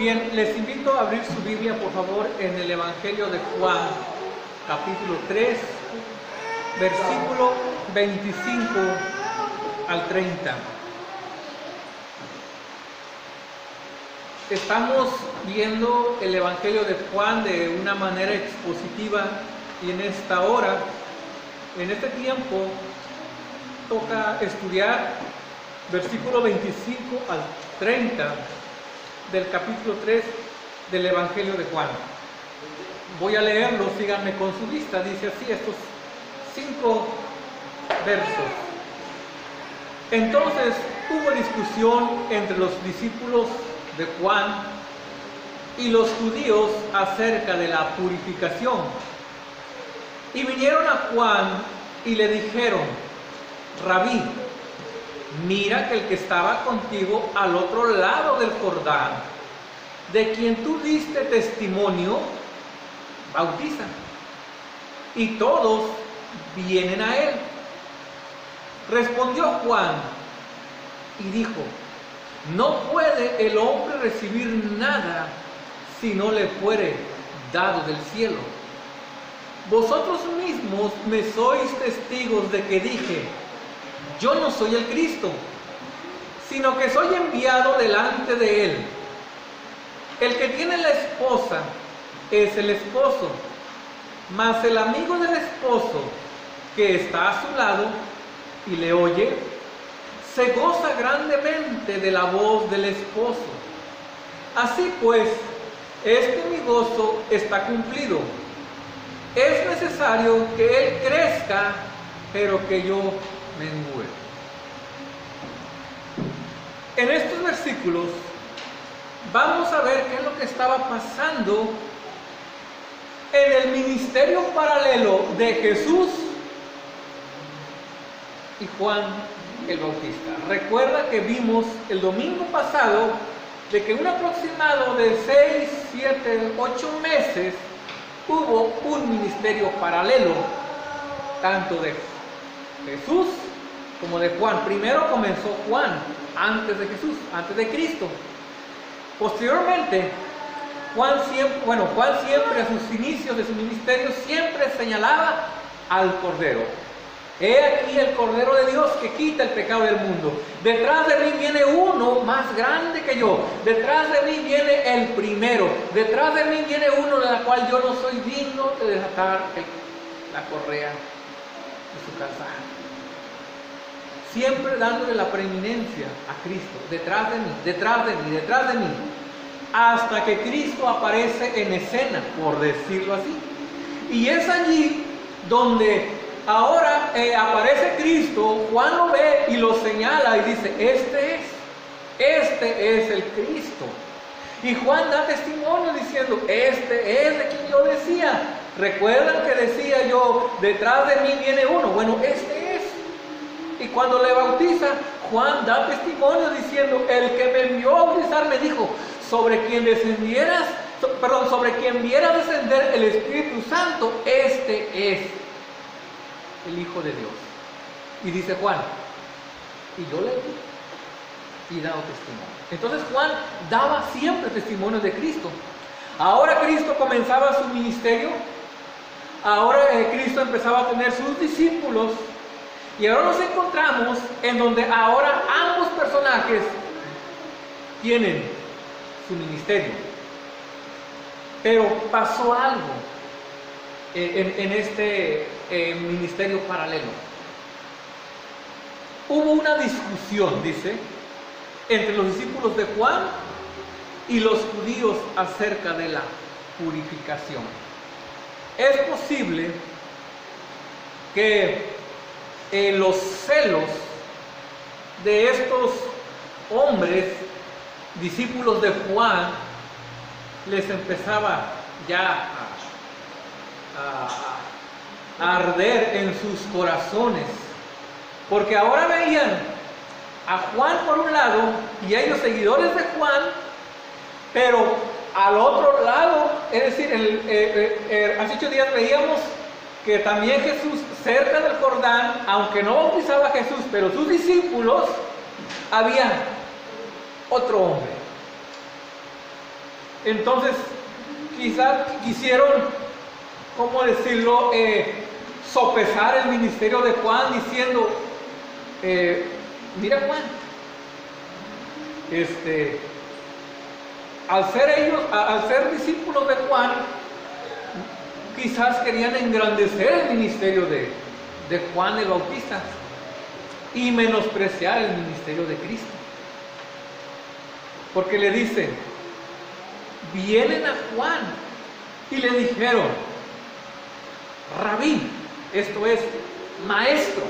Bien, les invito a abrir su Biblia, por favor, en el Evangelio de Juan, capítulo 3, versículo 25 al 30. Estamos viendo el Evangelio de Juan de una manera expositiva y en esta hora, en este tiempo, toca estudiar versículo 25 al 30 del capítulo 3 del Evangelio de Juan. Voy a leerlo, síganme con su vista, dice así estos cinco versos. Entonces hubo discusión entre los discípulos de Juan y los judíos acerca de la purificación. Y vinieron a Juan y le dijeron, Rabí, mira que el que estaba contigo al otro lado del Jordán, de quien tú diste testimonio, bautiza. Y todos vienen a él. Respondió Juan y dijo, no puede el hombre recibir nada si no le fuere dado del cielo. Vosotros mismos me sois testigos de que dije, yo no soy el Cristo, sino que soy enviado delante de Él. El que tiene la esposa es el esposo, mas el amigo del esposo que está a su lado y le oye, se goza grandemente de la voz del esposo. Así pues, este mi gozo está cumplido. Es necesario que Él crezca, pero que yo en estos versículos vamos a ver qué es lo que estaba pasando en el ministerio paralelo de Jesús y Juan el Bautista. Recuerda que vimos el domingo pasado de que un aproximado de 6, 7, 8 meses hubo un ministerio paralelo, tanto de Jesús como de Juan. Primero comenzó Juan, antes de Jesús, antes de Cristo. Posteriormente, Juan siempre, bueno, Juan siempre a sus inicios de su ministerio siempre señalaba al Cordero. He aquí el Cordero de Dios que quita el pecado del mundo. Detrás de mí viene uno más grande que yo. Detrás de mí viene el primero. Detrás de mí viene uno de la cual yo no soy digno de desatar la correa de su calzado siempre dándole la preeminencia a Cristo, detrás de mí, detrás de mí, detrás de mí, hasta que Cristo aparece en escena, por decirlo así. Y es allí donde ahora eh, aparece Cristo, Juan lo ve y lo señala y dice, este es, este es el Cristo. Y Juan da testimonio diciendo, este es de quien yo decía. Recuerdan que decía yo, detrás de mí viene uno. Bueno, este y cuando le bautiza, Juan da testimonio diciendo, el que me envió a bautizar me dijo, sobre quien descendieras, perdón, sobre quien viera descender el Espíritu Santo, este es el Hijo de Dios. Y dice Juan, y yo le di y dado testimonio. Entonces Juan daba siempre testimonio de Cristo. Ahora Cristo comenzaba su ministerio, ahora eh, Cristo empezaba a tener sus discípulos y ahora nos encontramos en donde ahora ambos personajes tienen su ministerio. Pero pasó algo en, este eh, ministerio paralelo. Hubo una discusión, dice, entre los discípulos de Juan y los judíos acerca de la purificación. Es posible que eh, los celos de estos hombres, discípulos de Juan, les empezaba ya a, arder en sus corazones, porque ahora veían a Juan por un lado y a ellos seguidores de Juan, pero al otro lado, es decir, el, eh, eh, hace ocho días veíamos que también Jesús, cerca del Jordán, aunque no bautizaba a Jesús, pero sus discípulos, había otro hombre. Entonces, quizás quisieron, ¿cómo decirlo?, eh, sopesar el ministerio de Juan diciendo, eh, mira Juan, este, al ser ellos, al ser discípulos de Juan, quizás querían engrandecer el ministerio de, Juan el Bautista y menospreciar el ministerio de Cristo. Porque le dicen, vienen a Juan y le dijeron, rabí, esto es, maestro,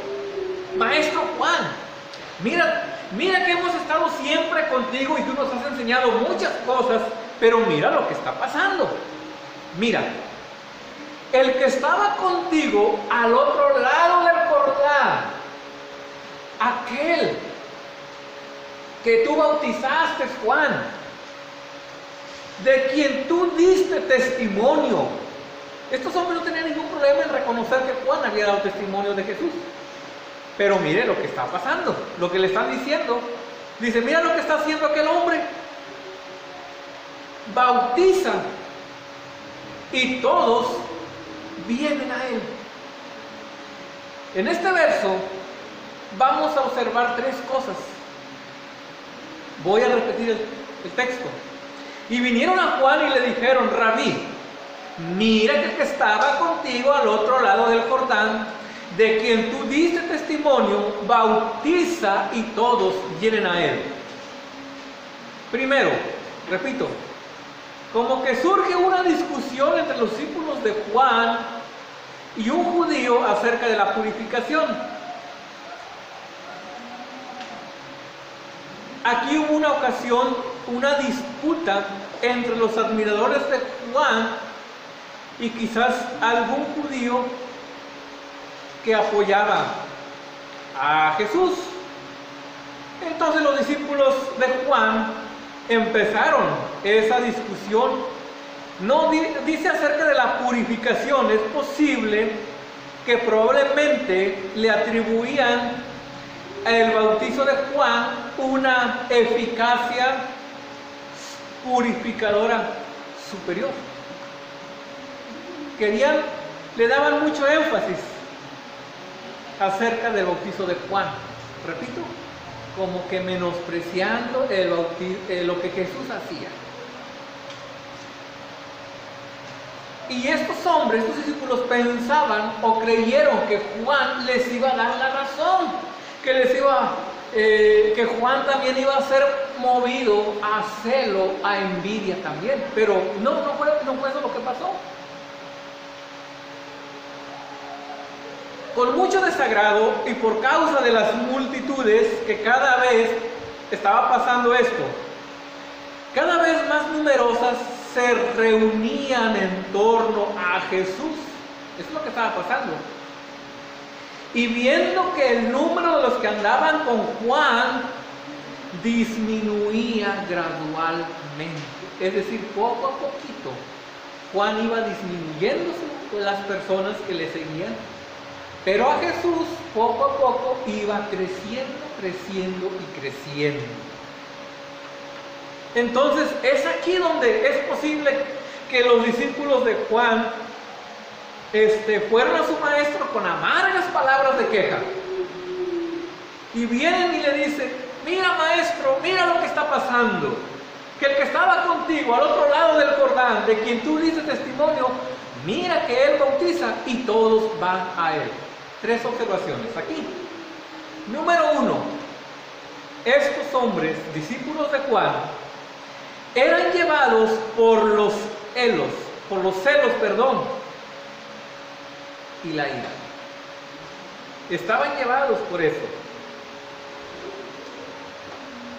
maestro Juan, mira, mira que hemos estado siempre contigo y tú nos has enseñado muchas cosas, pero mira lo que está pasando. Mira, el que estaba contigo al otro lado del Jordán, aquel que tú bautizaste, Juan, de quien tú diste testimonio. Estos hombres no tenían ningún problema en reconocer que Juan había dado testimonio de Jesús. Pero mire lo que está pasando, lo que le están diciendo. Dice, mira lo que está haciendo aquel hombre. Bautiza y todos vienen a él. En este verso vamos a observar tres cosas. Voy a repetir el, texto. Y vinieron a Juan y le dijeron, rabí, mira que el que estaba contigo al otro lado del Jordán, de quien tú diste testimonio, bautiza y todos vienen a él. Primero, repito, como que surge una discusión entre los discípulos de Juan y un judío acerca de la purificación. Aquí hubo una ocasión, una disputa entre los admiradores de Juan y quizás algún judío que apoyaba a Jesús. Entonces los discípulos de Juan empezaron esa discusión. No dice acerca de la purificación, es posible que probablemente le atribuían al bautizo de Juan una eficacia purificadora superior. Querían, le daban mucho énfasis acerca del bautizo de Juan. Repito, como que menospreciando el eh, lo que Jesús hacía. Y estos hombres, estos discípulos pensaban o creyeron que Juan les iba a dar la razón, que les iba, eh, que Juan también iba a ser movido a celo, a envidia también. Pero no, no fue, no fue eso lo que pasó. Con mucho desagrado y por causa de las multitudes que cada vez estaba pasando esto, cada vez más numerosas se reunían en torno a Jesús. Eso es lo que estaba pasando. Y viendo que el número de los que andaban con Juan disminuía gradualmente, es decir, poco a poquito, Juan iba disminuyéndose las personas que le seguían pero a Jesús poco a poco iba creciendo, creciendo y creciendo. Entonces es aquí donde es posible que los discípulos de Juan este, fueron a su maestro con amargas palabras de queja. Y vienen y le dicen, mira maestro, mira lo que está pasando. Que el que estaba contigo al otro lado del Jordán, de quien tú dices testimonio, mira que él bautiza y todos van a él tres observaciones aquí. Número uno, estos hombres, discípulos de Juan, eran llevados por los celos, por los celos, perdón, y la ira. Estaban llevados por eso.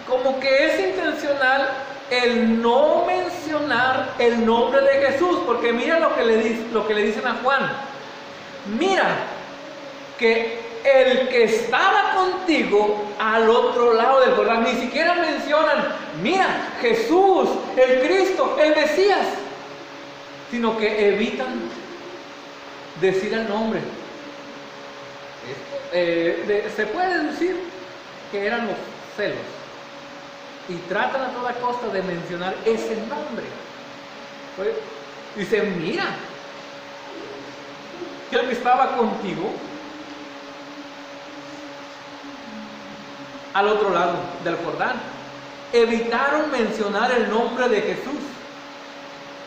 Como que es intencional el no mencionar el nombre de Jesús, porque mira lo que le, lo que le dicen a Juan. Mira, que el que estaba contigo al otro lado del Jordán, ni siquiera mencionan, mira, Jesús, el Cristo, el Mesías, sino que evitan decir el nombre. Eh, se puede decir que eran los celos y tratan a toda costa de mencionar ese nombre. Dice, mira, el que estaba contigo al otro lado del Jordán. Evitaron mencionar el nombre de Jesús.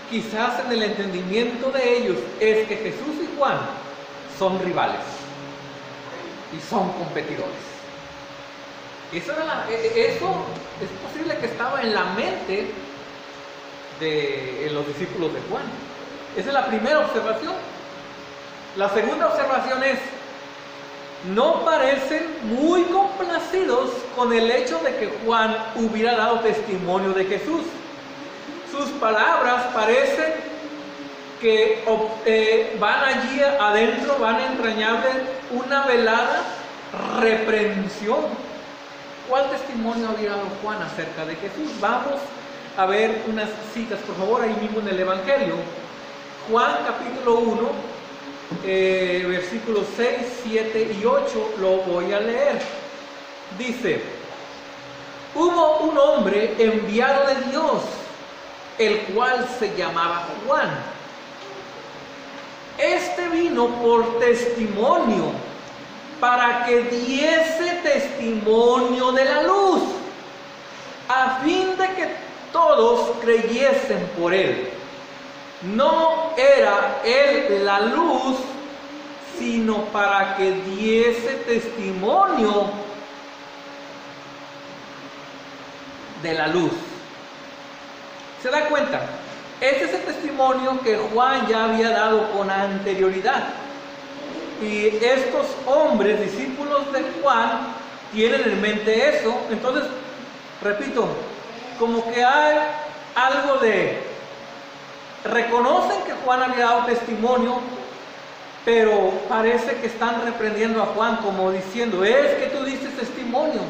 Quizás en el entendimiento de ellos es que Jesús y Juan son rivales y son competidores. Eso, e, e, eso es posible que estaba en la mente de los discípulos de Juan. Esa es la primera observación. La segunda observación es, no parecen muy complacidos con el hecho de que Juan hubiera dado testimonio de Jesús. Sus palabras parecen que eh, van allí adentro, van a entrañarle una velada reprensión. ¿Cuál testimonio había dado Juan acerca de Jesús? Vamos a ver unas citas, por favor, ahí mismo en el Evangelio. Juan capítulo 1, eh, versículos 6, 7 y 8, lo voy a leer. Dice, hubo un hombre enviado de Dios, el cual se llamaba Juan. Este vino por testimonio, para que diese testimonio de la luz, a fin de que todos creyesen por él. No era él la luz, sino para que diese testimonio de la luz. ¿Se da cuenta? Este es el testimonio que Juan ya había dado con anterioridad. Y estos hombres, discípulos de Juan, tienen en mente eso. Entonces, repito, como que hay algo de reconocen que Juan había dado testimonio, pero parece que están reprendiendo a Juan como diciendo, es que tú diste testimonio.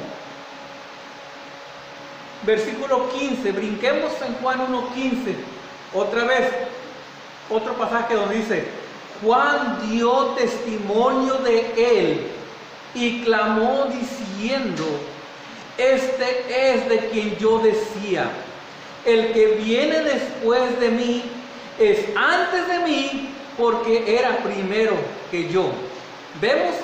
Versículo 15, brinquemos en Juan 1.15, otra vez, otro pasaje donde dice, Juan dio testimonio de él y clamó diciendo, este es de quien yo decía, el que viene después de mí es antes de mí porque era primero que yo. Vemos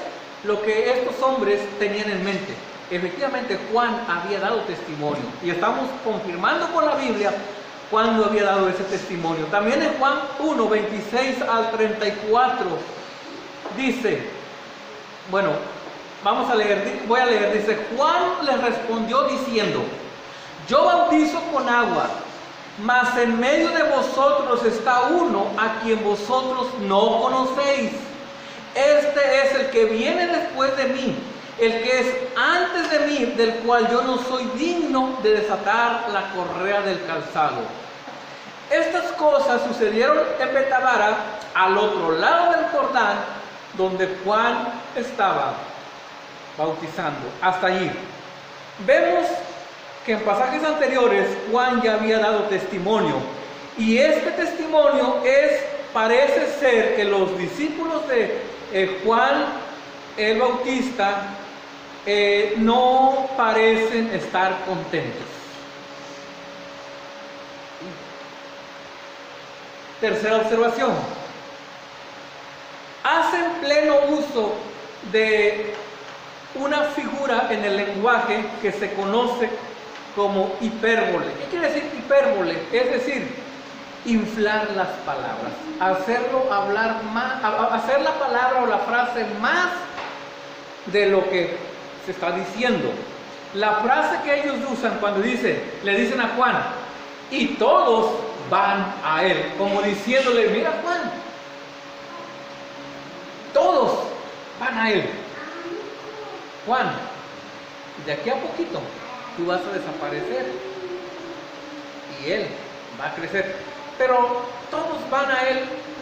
lo que estos hombres tenían en mente. Efectivamente Juan había dado testimonio y estamos confirmando con la Biblia cuando había dado ese testimonio. También en Juan 1, 26 al 34 dice, bueno, vamos a leer, voy a leer, dice, Juan le respondió diciendo, yo bautizo con agua mas en medio de vosotros está uno a quien vosotros no conocéis. Este es el que viene después de mí, el que es antes de mí, del cual yo no soy digno de desatar la correa del calzado. Estas cosas sucedieron en Betabara, al otro lado del Jordán, donde Juan estaba bautizando. Hasta allí. Vemos que en pasajes anteriores Juan ya había dado testimonio. Y este testimonio es, parece ser que los discípulos de eh, Juan el Bautista eh, no parecen estar contentos. Tercera observación. Hacen pleno uso de una figura en el lenguaje que se conoce como hipérbole. ¿Qué quiere decir hipérbole? Es decir, inflar las palabras, hacerlo hablar más, hacer la palabra o la frase más de lo que se está diciendo. La frase que ellos usan cuando dicen, le dicen a Juan, y todos van a él, como diciéndole, mira Juan, todos van a él. Juan, de aquí a poquito tú vas a desaparecer y él va a crecer. Pero todos van a él,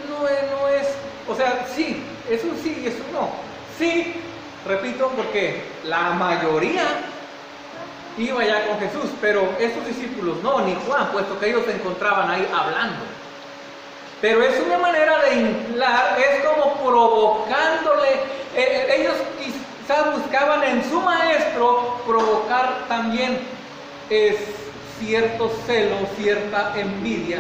no es, no es, o sea, sí, es un sí y es un no. Sí, repito, porque la mayoría iba ya con Jesús, pero estos discípulos no, ni Juan, puesto que ellos se encontraban ahí hablando. Pero es una manera de inflar, es como provocándole, eh, eh, buscaban en su maestro provocar también cierto celo, cierta envidia,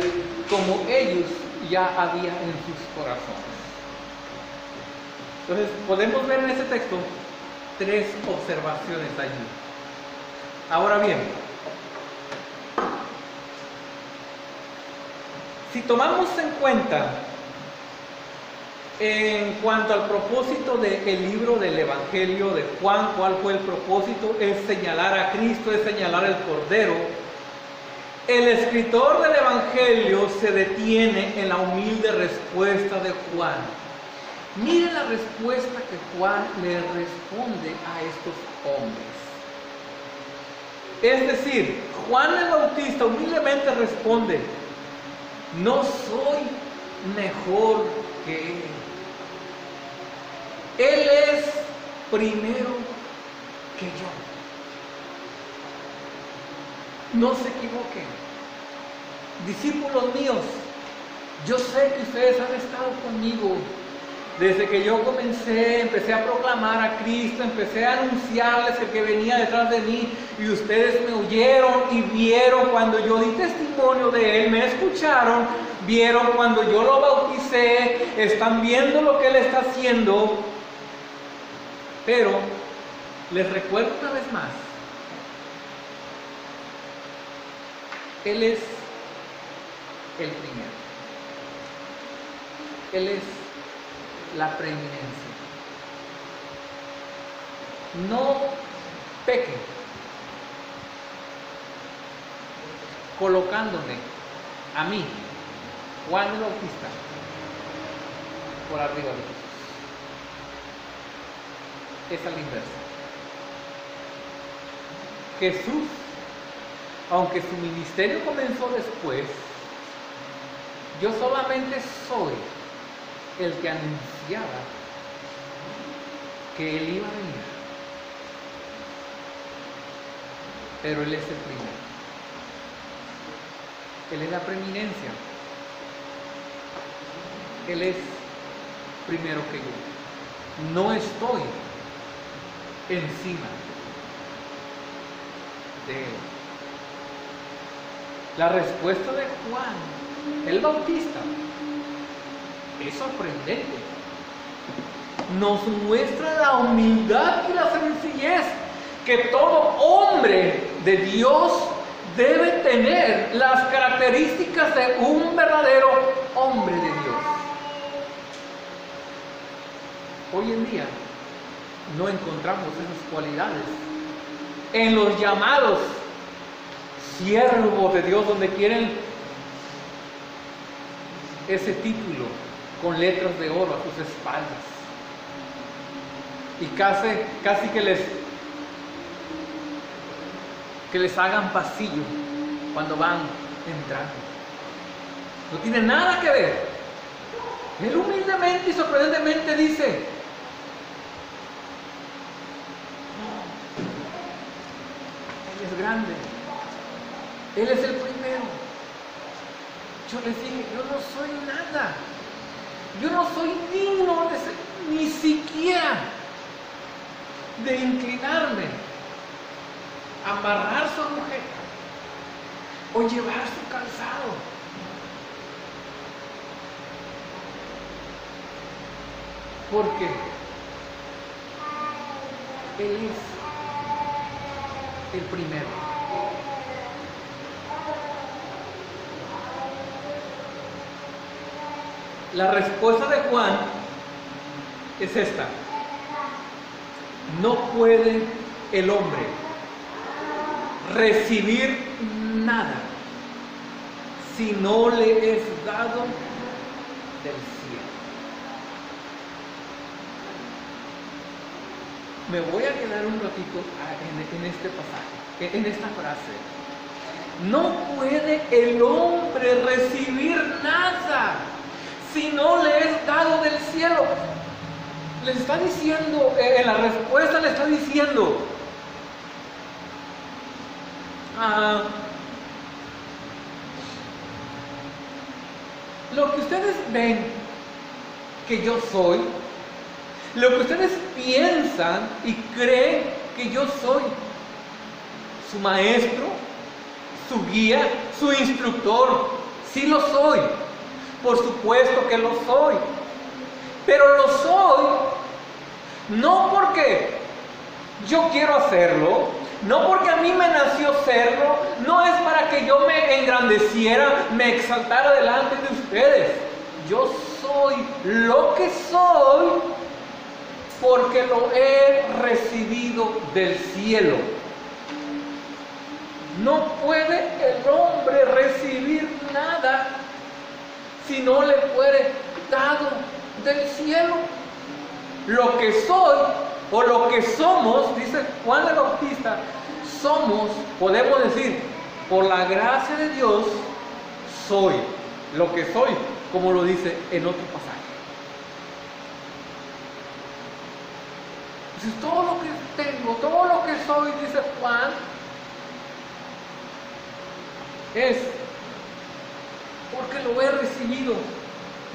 como ellos ya había en sus corazones. Entonces, podemos ver en ese texto tres observaciones allí. Ahora bien, si tomamos en cuenta en cuanto al propósito del libro del Evangelio de Juan, ¿cuál fue el propósito? Es señalar a Cristo, es señalar al Cordero. El escritor del Evangelio se detiene en la humilde respuesta de Juan. Mire la respuesta que Juan le responde a estos hombres. Es decir, Juan el Bautista humildemente responde, no soy mejor que él. Él es primero que yo. No se equivoquen. Discípulos míos, yo sé que ustedes han estado conmigo desde que yo comencé, empecé a proclamar a Cristo, empecé a anunciarles el que venía detrás de mí y ustedes me oyeron y vieron cuando yo di testimonio de Él, me escucharon, vieron cuando yo lo bauticé, están viendo lo que Él está haciendo. Pero les recuerdo una vez más, Él es el primero. Él es la preeminencia. No peque colocándome a mí, Juan el Bautista, por arriba de Jesús. Es al inverso. Jesús, aunque su ministerio comenzó después, yo solamente soy el que anunciaba que Él iba a venir. Pero Él es el primero. Él es la preeminencia. Él es primero que yo. No estoy encima de Él. La respuesta de Juan, el Bautista, es sorprendente. Nos muestra la humildad y la sencillez que todo hombre de Dios debe tener las características de un verdadero hombre de Dios. Hoy en día no encontramos esas cualidades en los llamados siervos de Dios donde quieren ese título con letras de oro a sus espaldas. Y casi, que les que les hagan pasillo cuando van entrando. No tiene nada que ver. Él humildemente y sorprendentemente dice, Él es Él es el primero. Yo les dije, yo no soy nada. Yo no soy digno ni siquiera de inclinarme, amarrar su mujer o llevar su calzado. Porque Él es primero. La respuesta de Juan es esta. No puede el hombre recibir nada si no le es dado del cielo. Me voy a quedar un ratito en, este pasaje, en esta frase. No puede el hombre recibir nada si no le es dado del cielo. Le está diciendo, eh, en la respuesta le está diciendo, ah, lo que ustedes ven que yo soy, lo que ustedes piensan y creen que yo soy, su maestro, su guía, su instructor. Sí lo soy. Por supuesto que lo soy. Pero lo soy no porque yo quiero hacerlo, no porque a mí me nació serlo, no es para que yo me engrandeciera, me exaltara delante de ustedes. Yo soy lo que soy porque lo he recibido del cielo. No puede el hombre recibir nada si no le fuere dado del cielo. Lo que soy o lo que somos, dice Juan el Bautista, somos, podemos decir, por la gracia de Dios, soy lo que soy, como lo dice en otro pasaje. Entonces, todo lo que tengo, todo lo que soy, dice Juan, es porque lo he recibido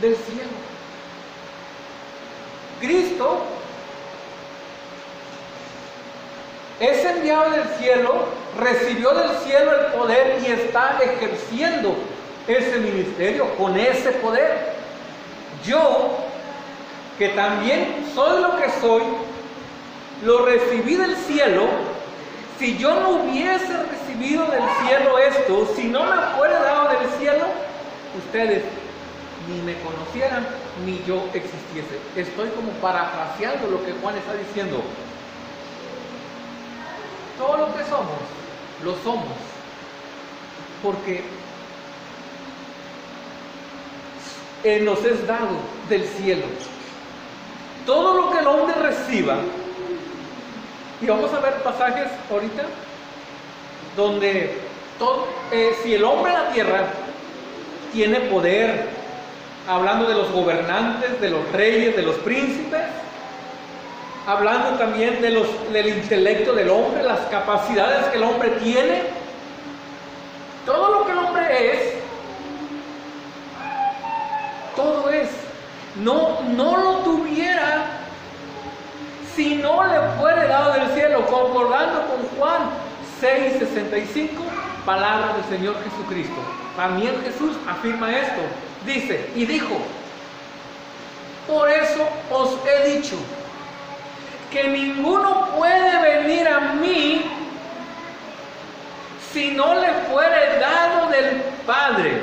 del cielo. Cristo es enviado del cielo, recibió del cielo el poder y está ejerciendo ese ministerio con ese poder. Yo, que también soy lo que soy, lo recibí del cielo. Si yo no hubiese recibido del cielo esto, si no me fuera dado del cielo, ustedes ni me conocieran ni yo existiese. Estoy como parafraseando lo que Juan está diciendo. Todo lo que somos, lo somos. Porque nos es dado del cielo. Todo lo que el hombre reciba, y vamos a ver pasajes ahorita, donde eh, si el hombre en la tierra tiene poder, hablando de los gobernantes, de los reyes, de los príncipes, hablando también de los, del intelecto del hombre, las capacidades que el hombre tiene, todo lo que el hombre es, todo es, no, no lo tuviera si no le fuera dado del cielo, concordando con Juan 6:65, palabra del Señor Jesucristo. También Jesús afirma esto, dice, y dijo, por eso os he dicho, que ninguno puede venir a mí si no le fuere dado del Padre.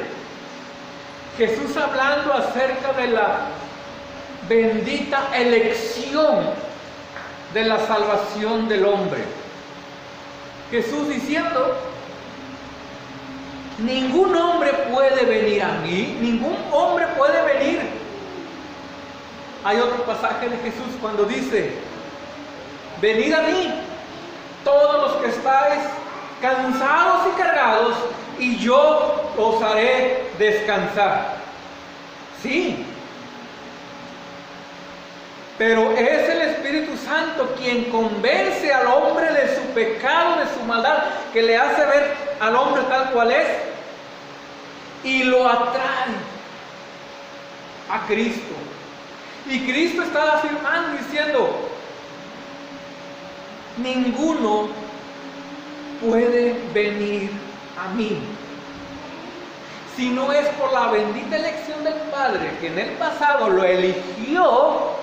Jesús hablando acerca de la bendita elección de la salvación del hombre. Jesús diciendo, ningún hombre puede venir a mí, ningún hombre puede venir. Hay otro pasaje de Jesús cuando dice, venid a mí, todos los que estáis cansados y cargados, y yo os haré descansar. Sí, pero es el Espíritu Santo quien convence al hombre de su pecado, de su maldad, que le hace ver al hombre tal cual es y lo atrae a Cristo. Y Cristo está afirmando diciendo, ninguno puede venir a mí. Si no es por la bendita elección del Padre, que en el pasado lo eligió,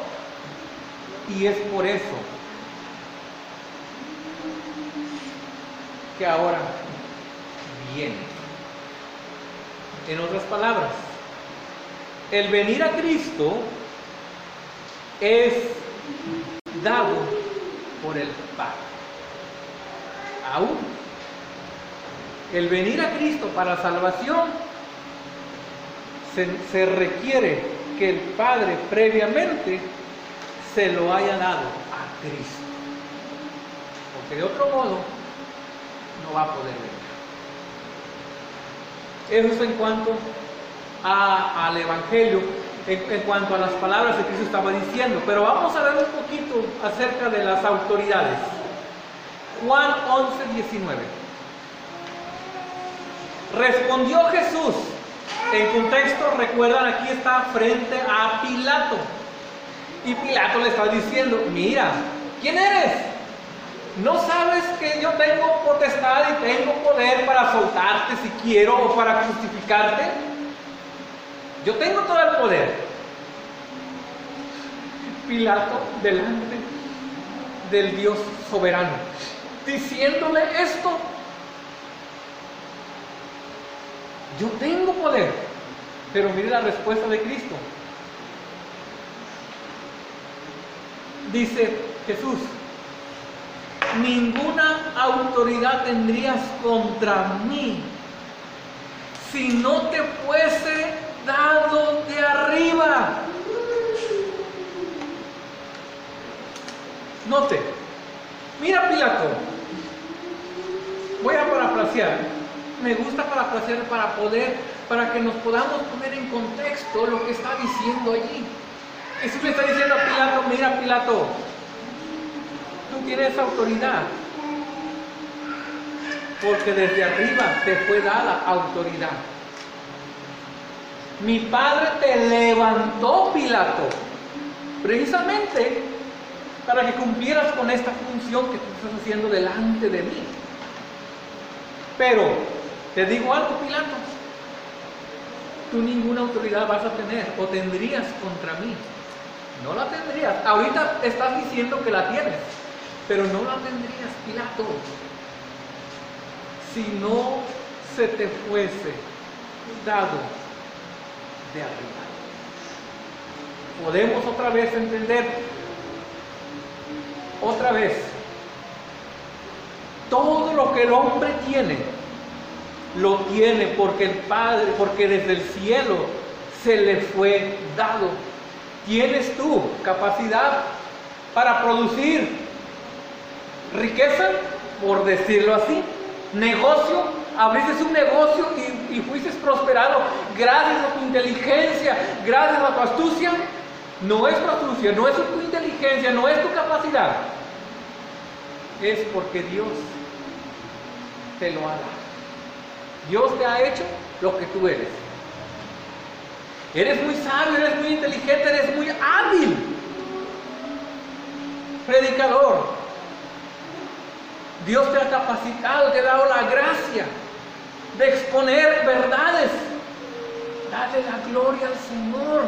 y es por eso que ahora viene. En otras palabras, el venir a Cristo es dado por el Padre. Aún el venir a Cristo para salvación se, se, requiere que el Padre previamente se lo haya dado a Cristo. Porque de otro modo no va a poder venir. Eso es en cuanto al Evangelio, en, cuanto a las palabras que Cristo estaba diciendo. Pero vamos a ver un poquito acerca de las autoridades. Juan 11, 19. Respondió Jesús. En contexto, recuerdan, aquí está frente a Pilato. Y Pilato le está diciendo, mira, ¿quién eres? ¿no sabes que yo tengo potestad y tengo poder para soltarte si quiero o para justificarte? Yo tengo todo el poder. Pilato delante del Dios soberano, diciéndole esto. Yo tengo poder, pero mire la respuesta de Cristo. Dice Jesús, ninguna autoridad tendrías contra mí si no te fuese dado de arriba. Note, mira Pilato, voy a parafrasear, me gusta parafrasear para poder, para que nos podamos poner en contexto lo que está diciendo allí. Jesús le está diciendo a Pilato, mira Pilato, tú tienes autoridad, porque desde arriba te fue dada autoridad. Mi padre te levantó, Pilato, precisamente para que cumplieras con esta función que tú estás haciendo delante de mí. Pero, te digo algo, Pilato, tú ninguna autoridad vas a tener o tendrías contra mí. No la tendrías. Ahorita estás diciendo que la tienes, pero no la tendrías, Pilato, si no se te fuese dado de arriba. Podemos otra vez entender, otra vez, todo lo que el hombre tiene, lo tiene porque el Padre, porque desde el cielo se le fue dado. ¿Tienes tú capacidad para producir riqueza, por decirlo así? Negocio, abriste un negocio y, y fuiste prosperado gracias a tu inteligencia, gracias a tu astucia. No es tu astucia, no es tu inteligencia, no es tu capacidad. Es porque Dios te lo ha dado. Dios te ha hecho lo que tú eres. Eres muy sabio, eres muy inteligente, eres muy hábil. Predicador. Dios te ha capacitado, te ha dado la gracia de exponer verdades. Dale la gloria al Señor.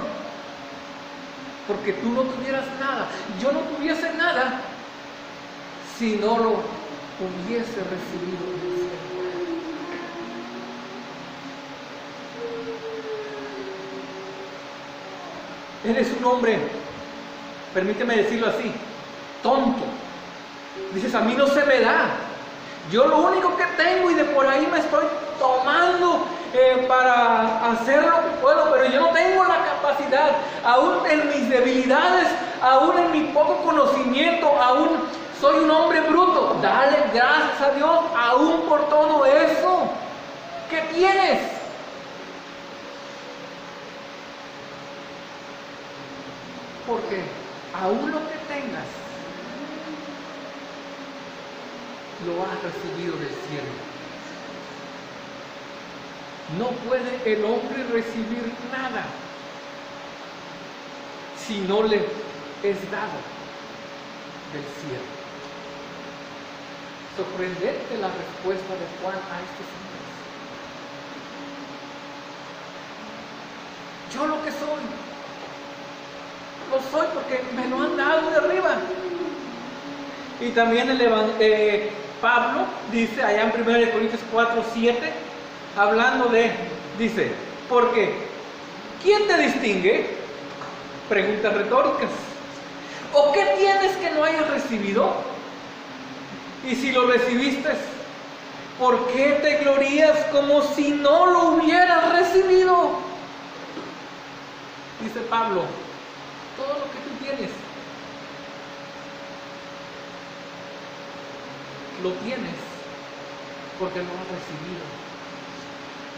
Porque tú no tuvieras nada. Yo no tuviese nada si no lo hubiese recibido del cielo. Eres un hombre, permíteme decirlo así, tonto. Dices, a mí no se me da. Yo lo único que tengo y de por ahí me estoy tomando eh, para hacer lo que puedo, pero yo no tengo la capacidad, aún en mis debilidades, aún en mi poco conocimiento, aún soy un hombre bruto. Dale gracias a Dios, aún por todo eso. ¿Qué tienes? Porque aún lo que tengas, lo has recibido del cielo. No puede el hombre recibir nada si no le es dado del cielo. Sorprendente la respuesta de Juan a estos hombres. Yo lo que soy, lo soy porque me lo han dado de arriba. Y también el eh, Pablo dice allá en 1 Corintios 4, 7, hablando de, dice, porque ¿quién te distingue? Preguntas retóricas. ¿O qué tienes que no hayas recibido? Y si lo recibiste, ¿por qué te glorías como si no lo hubieras recibido? Dice Pablo, todo lo que tú tienes, lo tienes porque lo has recibido.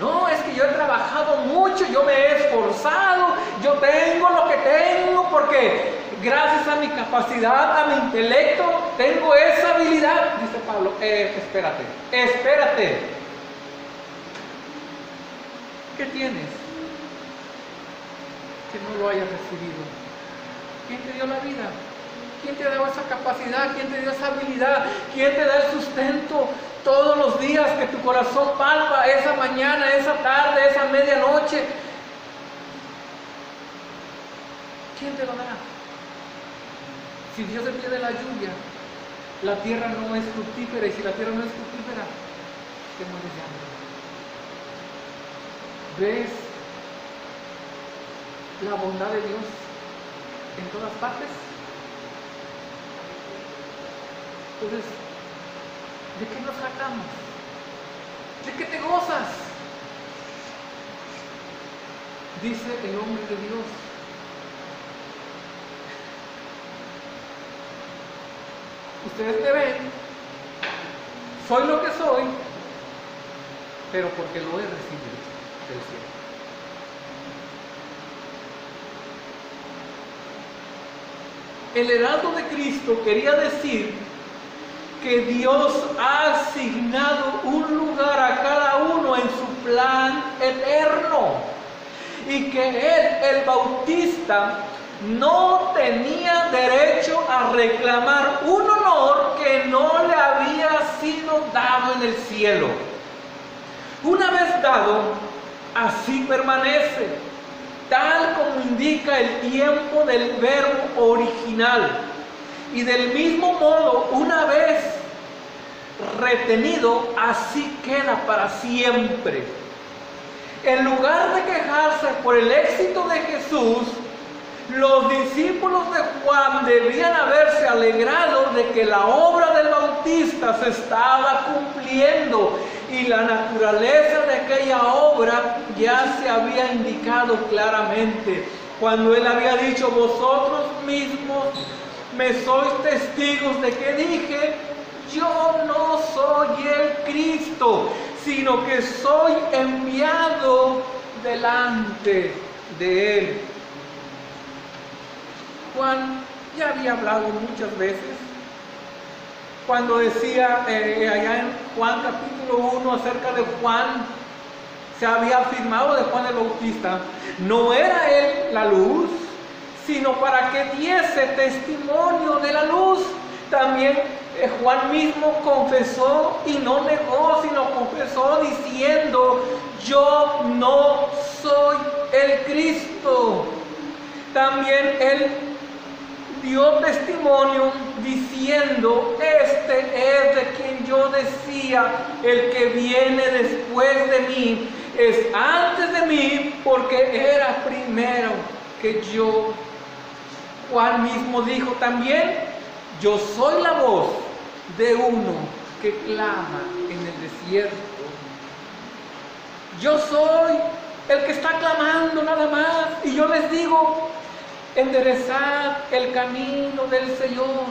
No, es que yo he trabajado mucho, yo me he esforzado, yo tengo lo que tengo porque gracias a mi capacidad, a mi intelecto, tengo esa habilidad. Dice Pablo, eh, espérate, espérate. ¿Qué tienes? Que no lo hayas recibido. ¿Quién te dio la vida? ¿Quién te da esa capacidad? ¿Quién te dio esa habilidad? ¿Quién te da el sustento todos los días que tu corazón palpa, esa mañana, esa tarde, esa medianoche? ¿Quién te lo dará? Si Dios de la lluvia, la tierra no es fructífera y si la tierra no es fructífera, te mueres de hambre. ¿Ves la bondad de Dios en todas partes? Entonces, ¿de qué nos jactamos? ¿De qué te gozas? Dice el hombre de Dios. Ustedes me ven, soy lo que soy, pero porque lo he recibido del cielo. El heraldo de Cristo quería decir que Dios ha asignado un lugar a cada uno en su plan eterno y que Él, el Bautista, no tenía derecho a reclamar un honor que no le había sido dado en el cielo. Una vez dado, así permanece, como indica el tiempo del verbo original. Y del mismo modo, una vez retenido, así queda para siempre. En lugar de quejarse por el éxito de Jesús, los discípulos de Juan debían haberse alegrado de que la obra del Bautista se estaba cumpliendo y la naturaleza de aquella obra ya se había indicado claramente. Cuando él había dicho, vosotros mismos me sois testigos de que dije, yo no soy el Cristo, sino que soy enviado delante de él. Juan ya había hablado muchas veces cuando decía eh, allá en Juan capítulo 1 acerca de Juan, se había afirmado de Juan el Bautista, no era él la luz, sino para que diese testimonio de la luz. También eh, Juan mismo confesó y no negó, sino confesó diciendo, yo no soy el Cristo. También él dio testimonio diciendo, este es de quien yo decía, el que viene después de mí, es antes de mí porque era primero que yo. Juan mismo dijo también, yo soy la voz de uno que clama en el desierto. Yo soy el que está clamando nada más. Y yo les digo, enderezad el camino del Señor,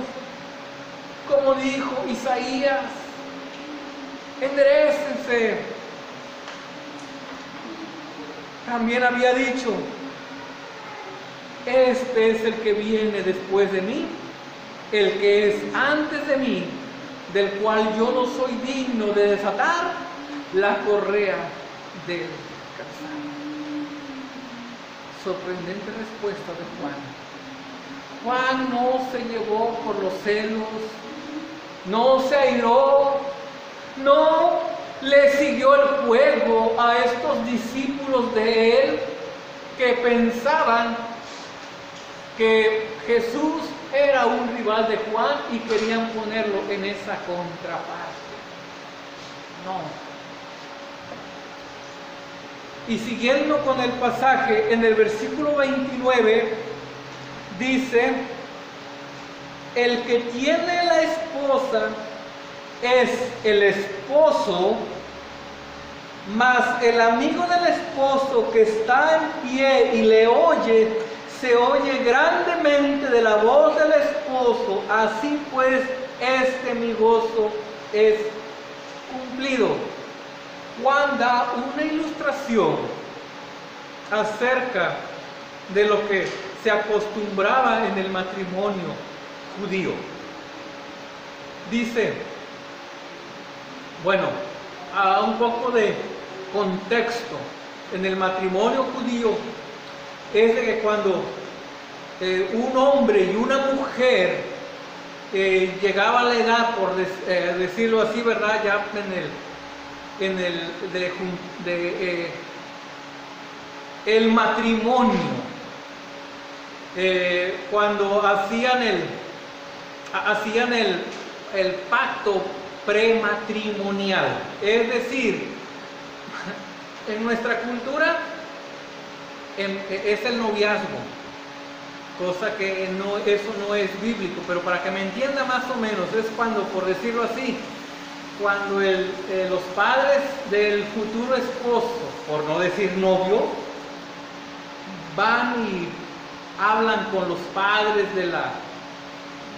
como dijo Isaías, enderecense. También había dicho, este es el que viene después de mí, el que es antes de mí, del cual yo no soy digno de desatar la correa del sorprendente respuesta de Juan. Juan no se llevó por los celos, no se airó, no le siguió el juego a estos discípulos de él que pensaban que Jesús era un rival de Juan y querían ponerlo en esa contraparte. No, y siguiendo con el pasaje, en el versículo 29 dice, el que tiene la esposa es el esposo, mas el amigo del esposo que está en pie y le oye, se oye grandemente de la voz del esposo, así pues este mi gozo es cumplido. Juan da una ilustración acerca de lo que se acostumbraba en el matrimonio judío. Dice, bueno, a un poco de contexto, en el matrimonio judío es de que cuando eh, un hombre y una mujer eh, llegaba la edad, por eh, decirlo así, ¿verdad? Ya en el, en el de, eh, el matrimonio, cuando hacían el, hacían el, el pacto prematrimonial, es decir, en nuestra cultura es el noviazgo, cosa que no, eso no es bíblico, pero para que me entienda más o menos, es cuando, por decirlo así, cuando eh, los padres del futuro esposo, por no decir novio, van y hablan con los padres de la,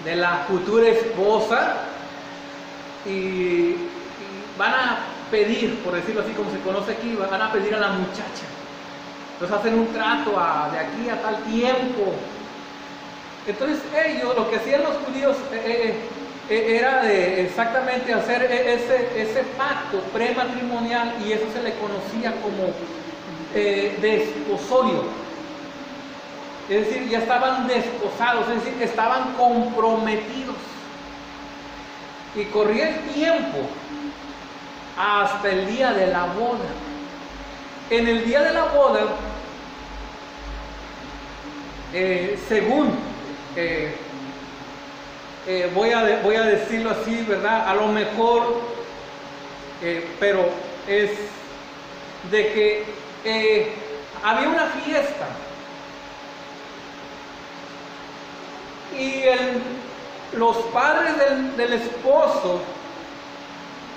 de la futura esposa y van a pedir, por decirlo así como se conoce aquí, van a pedir a la muchacha. Entonces hacen un trato de aquí a tal tiempo. Entonces ellos, lo que hacían los judíos eh, eh, era de exactamente hacer e, ese, ese pacto prematrimonial y eso se le conocía como desposorio. Es decir, ya estaban desposados, es decir, estaban comprometidos. Y corría el tiempo hasta el día de la boda. En el día de la boda, eh, según, eh, eh, voy, a, voy, a, decirlo así, ¿verdad? A lo mejor, pero es de que había una fiesta y los padres del, del esposo,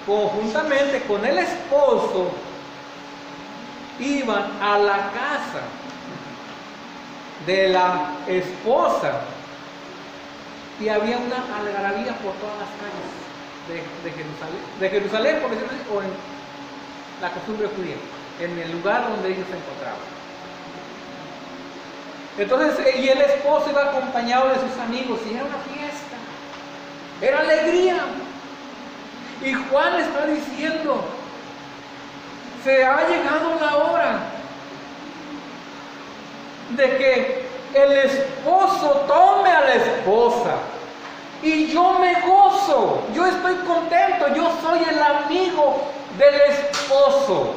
conjuntamente con el esposo, iban a la casa de la esposa y había una algarabía por todas las calles de, Jerusalén, de Jerusalén por decirlo o en la costumbre judía, en el lugar donde ellos se encontraban. Entonces, y el esposo iba acompañado de sus amigos y era una fiesta, era alegría. Y Juan está diciendo, se ha llegado la hora de que el esposo tome a la esposa. Y yo me gozo, yo estoy contento, yo soy el amigo del esposo.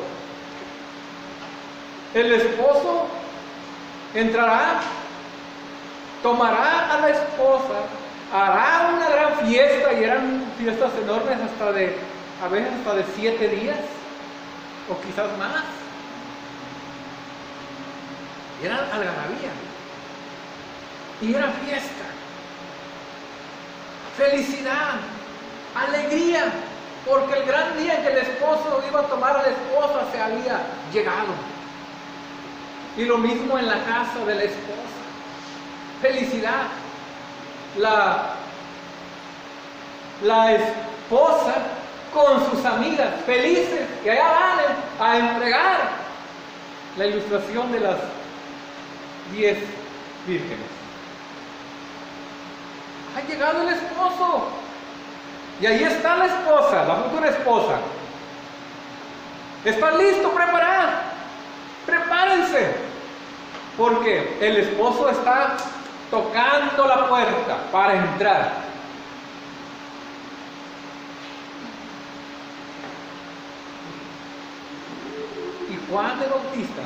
El esposo entrará, tomará a la esposa, hará una gran fiesta y eran fiestas enormes hasta de, a veces hasta de siete días o quizás más. Era algarabía. Y era fiesta. Felicidad. Alegría. Porque el gran día en que el esposo iba a tomar a la esposa se había llegado. Y lo mismo en la casa de la esposa. Felicidad. La, la esposa con sus amigas felices que allá van a entregar la ilustración de las diez vírgenes. Ha llegado el esposo y ahí está la esposa, la futura esposa. Está listo, preparado. Prepárense. Porque el esposo está tocando la puerta para entrar. Juan el Bautista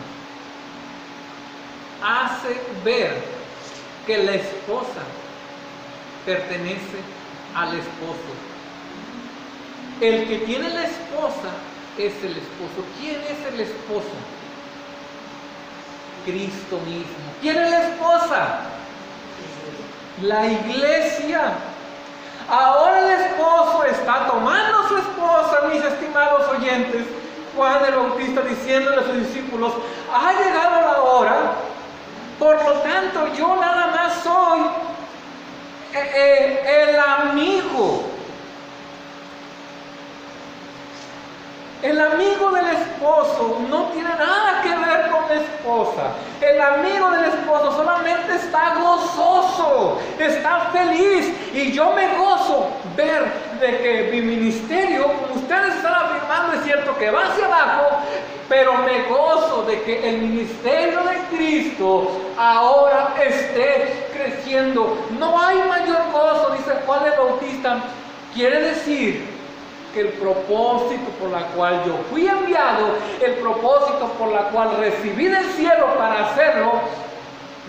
hace ver que la esposa pertenece al esposo. El que tiene la esposa es el esposo. ¿Quién es el esposo? Cristo mismo. ¿Quién es la esposa? La iglesia. Ahora el esposo está tomando su esposa, mis estimados oyentes, Juan el Bautista diciéndole a sus discípulos, ha llegado la hora, por lo tanto yo nada más soy el amigo, el amigo del esposo, no tiene nada que ver con la esposa. El amigo del esposo solamente está gozoso, está feliz. Y yo me gozo ver de que mi ministerio, como ustedes están afirmando, es cierto que va hacia abajo, pero me gozo de que el ministerio de Cristo ahora esté creciendo. No hay mayor gozo, dice Juan el Bautista. Quiere decir que el propósito por la cual yo fui enviado, el propósito por la cual recibí del cielo para hacerlo,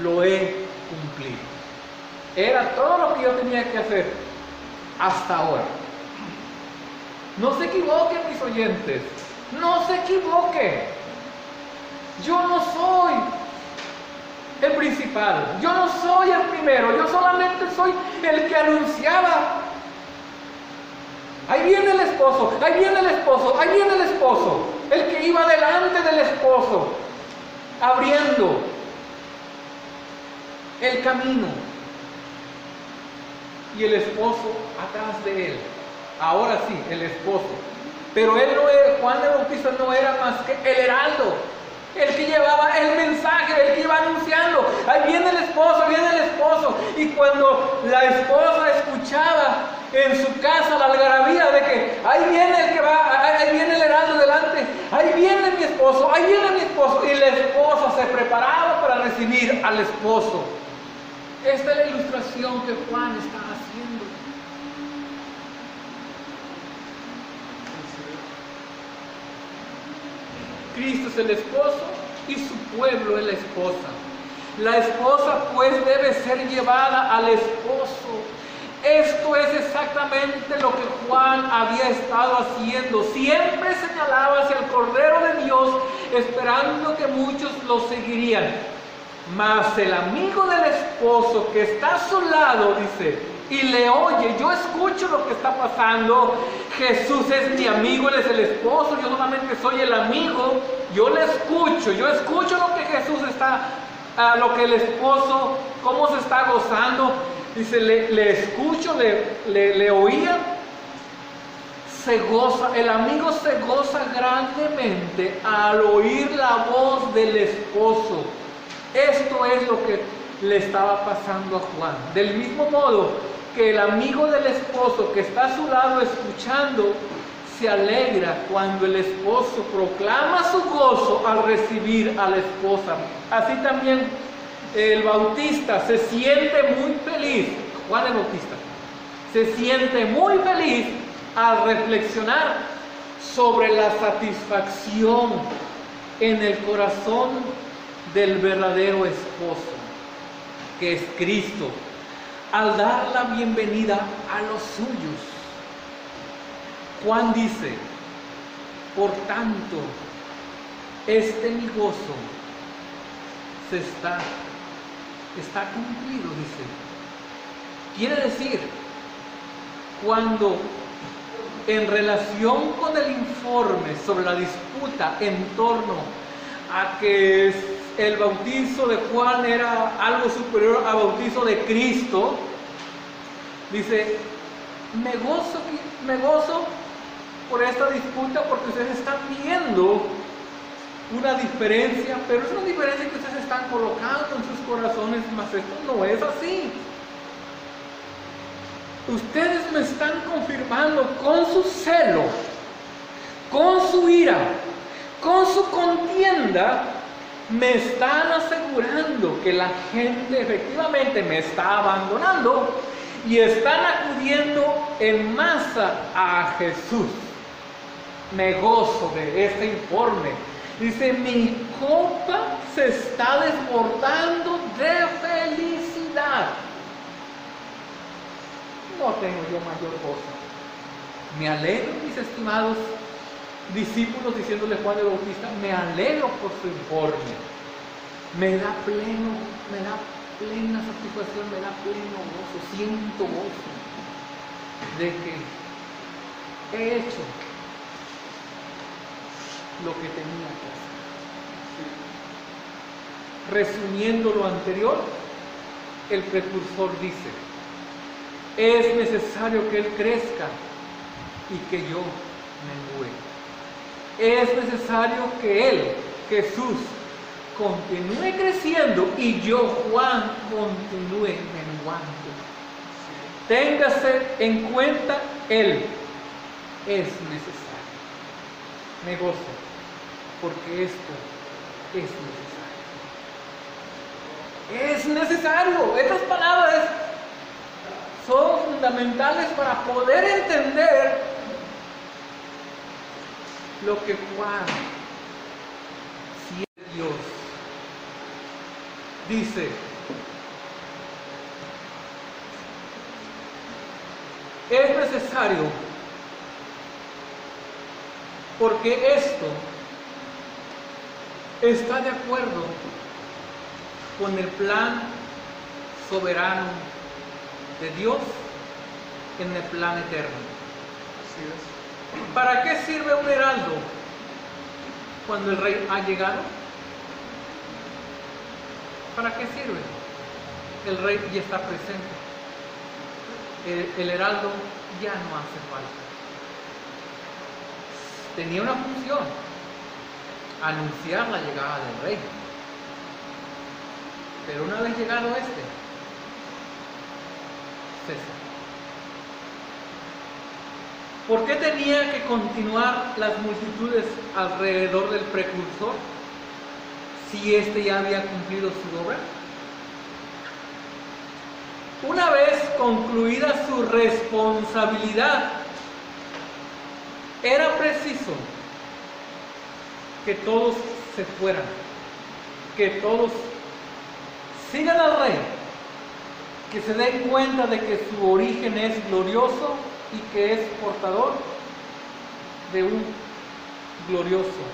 lo he cumplido. Era todo lo que yo tenía que hacer hasta ahora. No se equivoquen mis oyentes, no se equivoquen. Yo no soy el principal, yo no soy el primero, yo solamente soy el que anunciaba Ahí viene el esposo, ahí viene el esposo, ahí viene el esposo. El que iba delante del esposo, abriendo el camino. Y el esposo atrás de él. Ahora sí, el esposo. Pero él no era, Juan de Bautista no era más que el heraldo el que llevaba el mensaje, el que iba anunciando. Ahí viene el esposo, viene el esposo. Y cuando la esposa escuchaba en su casa la algarabía de que ahí viene el que va, ahí viene el heraldo delante, ahí viene mi esposo, ahí viene mi esposo. Y la esposa se preparaba para recibir al esposo. Esta es la ilustración que Juan está haciendo. Cristo es el esposo y su pueblo es la esposa. La esposa pues debe ser llevada al esposo. Esto es exactamente lo que Juan había estado haciendo. Siempre señalaba hacia el Cordero de Dios, esperando que muchos lo seguirían. Mas el amigo del esposo que está a su lado dice, y le oye, yo escucho lo que está pasando, Jesús es mi amigo, Él es el esposo, yo solamente soy el amigo, yo le escucho, yo escucho lo que Jesús está, a lo que el esposo, cómo se está gozando, dice, le, escucho, le, le oía, se goza, el amigo se goza grandemente al oír la voz del esposo. Esto es lo que le estaba pasando a Juan. Del mismo modo, que el amigo del esposo que está a su lado escuchando se alegra cuando el esposo proclama su gozo al recibir a la esposa. Así también el bautista se siente muy feliz, Juan el Bautista, se siente muy feliz al reflexionar sobre la satisfacción en el corazón del verdadero esposo, que es Cristo al dar la bienvenida a los suyos. Juan dice, por tanto, este mi gozo se está, está cumplido, dice. Quiere decir, cuando en relación con el informe sobre la disputa en torno a que el bautizo de Juan era algo superior al bautizo de Cristo, dice, me gozo, me gozo por esta disputa porque ustedes están viendo una diferencia, pero es una diferencia que ustedes están colocando en sus corazones, mas esto no es así. Ustedes me están confirmando con su celo, con su ira, con su contienda, me están asegurando que la gente efectivamente me está abandonando y están acudiendo en masa a Jesús. Me gozo de este informe. Dice, mi copa se está desbordando de felicidad. No tengo yo mayor gozo. Me alegro, mis estimados discípulos diciéndole Juan el Bautista, me alegro por su informe, me da pleno, me da plena satisfacción, me da pleno gozo, siento gozo de que he hecho lo que tenía que hacer. Resumiendo lo anterior, el precursor dice, es necesario que Él crezca y que yo mengue es necesario que Él, Jesús, continúe creciendo y yo, Juan, continúe menguando. Téngase en cuenta Él. Es necesario. Gozo porque esto es necesario. Es necesario. Estas palabras son fundamentales para poder entender lo que Juan, si es Dios, dice. Es necesario porque esto está de acuerdo con el plan soberano de Dios en el plan eterno. ¿Para qué sirve un heraldo cuando el rey ha llegado? ¿Para qué sirve? El rey ya está presente. El, heraldo ya no hace falta. Tenía una función, anunciar la llegada del rey. Pero una vez llegado este, cesa. ¿Por qué tenía que continuar las multitudes alrededor del precursor si éste ya había cumplido su obra? Una vez concluida su responsabilidad, era preciso que todos se fueran, que todos sigan al rey, que se den cuenta de que su origen es glorioso y que es portador de un glorioso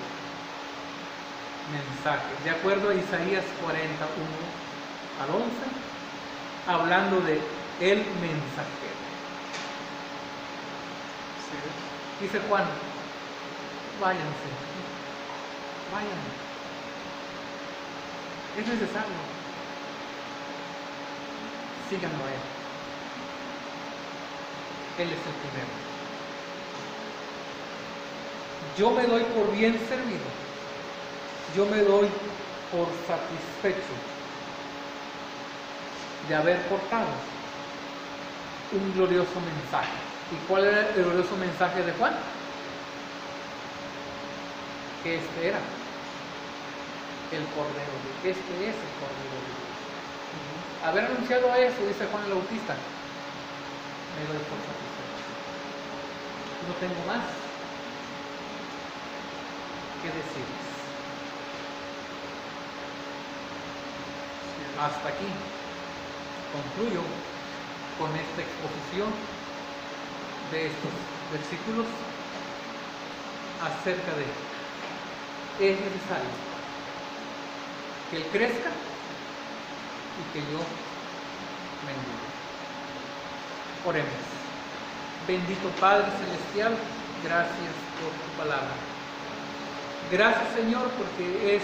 mensaje. De acuerdo a Isaías 41 al 11, hablando de el mensajero. Dice Juan, váyanse, vayan. Es necesario. Síganlo a él. Él es el primero. Yo me doy por bien servido. Yo me doy por satisfecho de haber portado un glorioso mensaje. ¿Y cuál era el glorioso mensaje de Juan? Que este era el Cordero de Este es el Cordero de Dios. Haber anunciado eso, dice Juan el Bautista, me doy por satisfecho. No tengo más que decirles. Hasta aquí concluyo con esta exposición de estos versículos acerca de es necesario que Él crezca y que yo mengue. Oremos. Bendito Padre Celestial, gracias por tu palabra. Gracias Señor porque es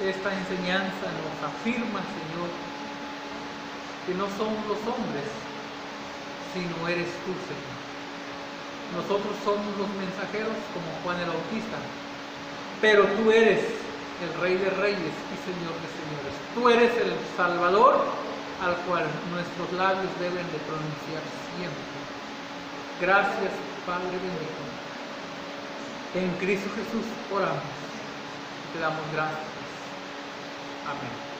esta enseñanza nos afirma Señor que no somos los hombres, sino eres tú Señor. Nosotros somos los mensajeros como Juan el Bautista, pero tú eres el Rey de Reyes y Señor de Señores. Tú eres el Salvador al cual nuestros labios deben de pronunciar siempre. Gracias, Padre bendito. En Cristo Jesús oramos. Te damos gracias. Amén.